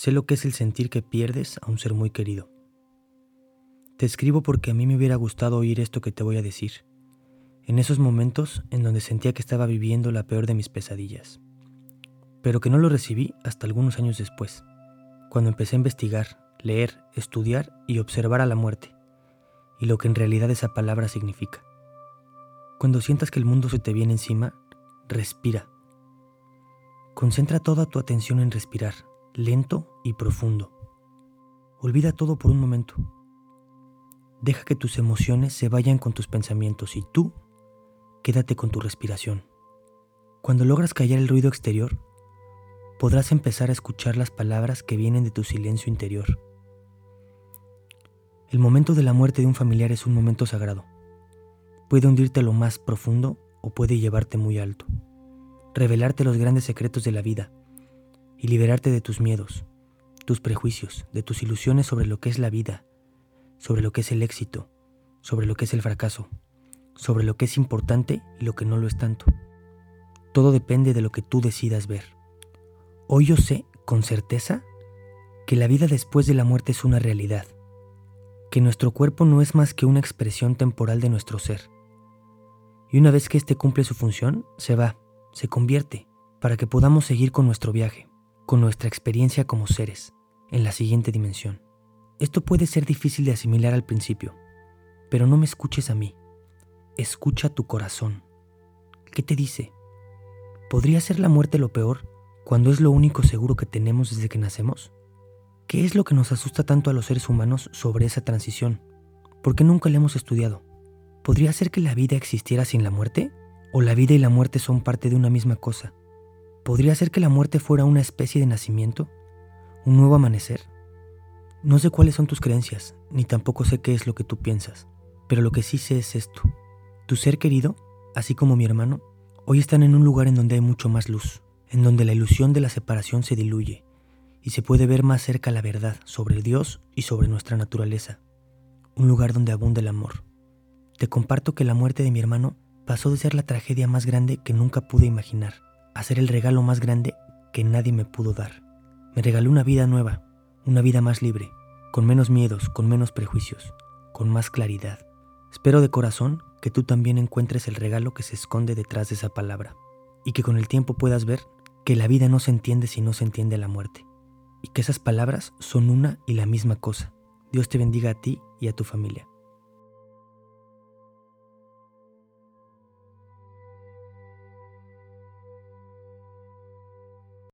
Sé lo que es el sentir que pierdes a un ser muy querido. Te escribo porque a mí me hubiera gustado oír esto que te voy a decir, en esos momentos en donde sentía que estaba viviendo la peor de mis pesadillas, pero que no lo recibí hasta algunos años después, cuando empecé a investigar, leer, estudiar y observar a la muerte, y lo que en realidad esa palabra significa. Cuando sientas que el mundo se te viene encima, respira. Concentra toda tu atención en respirar, lento y profundo. Olvida todo por un momento. Deja que tus emociones se vayan con tus pensamientos y tú quédate con tu respiración. Cuando logras callar el ruido exterior, podrás empezar a escuchar las palabras que vienen de tu silencio interior. El momento de la muerte de un familiar es un momento sagrado. Puede hundirte a lo más profundo o puede llevarte muy alto, revelarte los grandes secretos de la vida y liberarte de tus miedos, tus prejuicios, de tus ilusiones sobre lo que es la vida, sobre lo que es el éxito, sobre lo que es el fracaso, sobre lo que es importante y lo que no lo es tanto. Todo depende de lo que tú decidas ver. Hoy yo sé con certeza que la vida después de la muerte es una realidad, que nuestro cuerpo no es más que una expresión temporal de nuestro ser. Y una vez que éste cumple su función, se va, se convierte, para que podamos seguir con nuestro viaje con nuestra experiencia como seres en la siguiente dimensión. Esto puede ser difícil de asimilar al principio, pero no me escuches a mí. Escucha tu corazón. ¿Qué te dice? ¿Podría ser la muerte lo peor cuando es lo único seguro que tenemos desde que nacemos? ¿Qué es lo que nos asusta tanto a los seres humanos sobre esa transición? ¿Por qué nunca la hemos estudiado? ¿Podría ser que la vida existiera sin la muerte? ¿O la vida y la muerte son parte de una misma cosa? ¿Podría ser que la muerte fuera una especie de nacimiento? ¿Un nuevo amanecer? No sé cuáles son tus creencias, ni tampoco sé qué es lo que tú piensas, pero lo que sí sé es esto. Tu ser querido, así como mi hermano, hoy están en un lugar en donde hay mucho más luz, en donde la ilusión de la separación se diluye y se puede ver más cerca la verdad sobre Dios y sobre nuestra naturaleza, un lugar donde abunda el amor. Te comparto que la muerte de mi hermano pasó de ser la tragedia más grande que nunca pude imaginar hacer el regalo más grande que nadie me pudo dar. Me regaló una vida nueva, una vida más libre, con menos miedos, con menos prejuicios, con más claridad. Espero de corazón que tú también encuentres el regalo que se esconde detrás de esa palabra y que con el tiempo puedas ver que la vida no se entiende si no se entiende la muerte y que esas palabras son una y la misma cosa. Dios te bendiga a ti y a tu familia.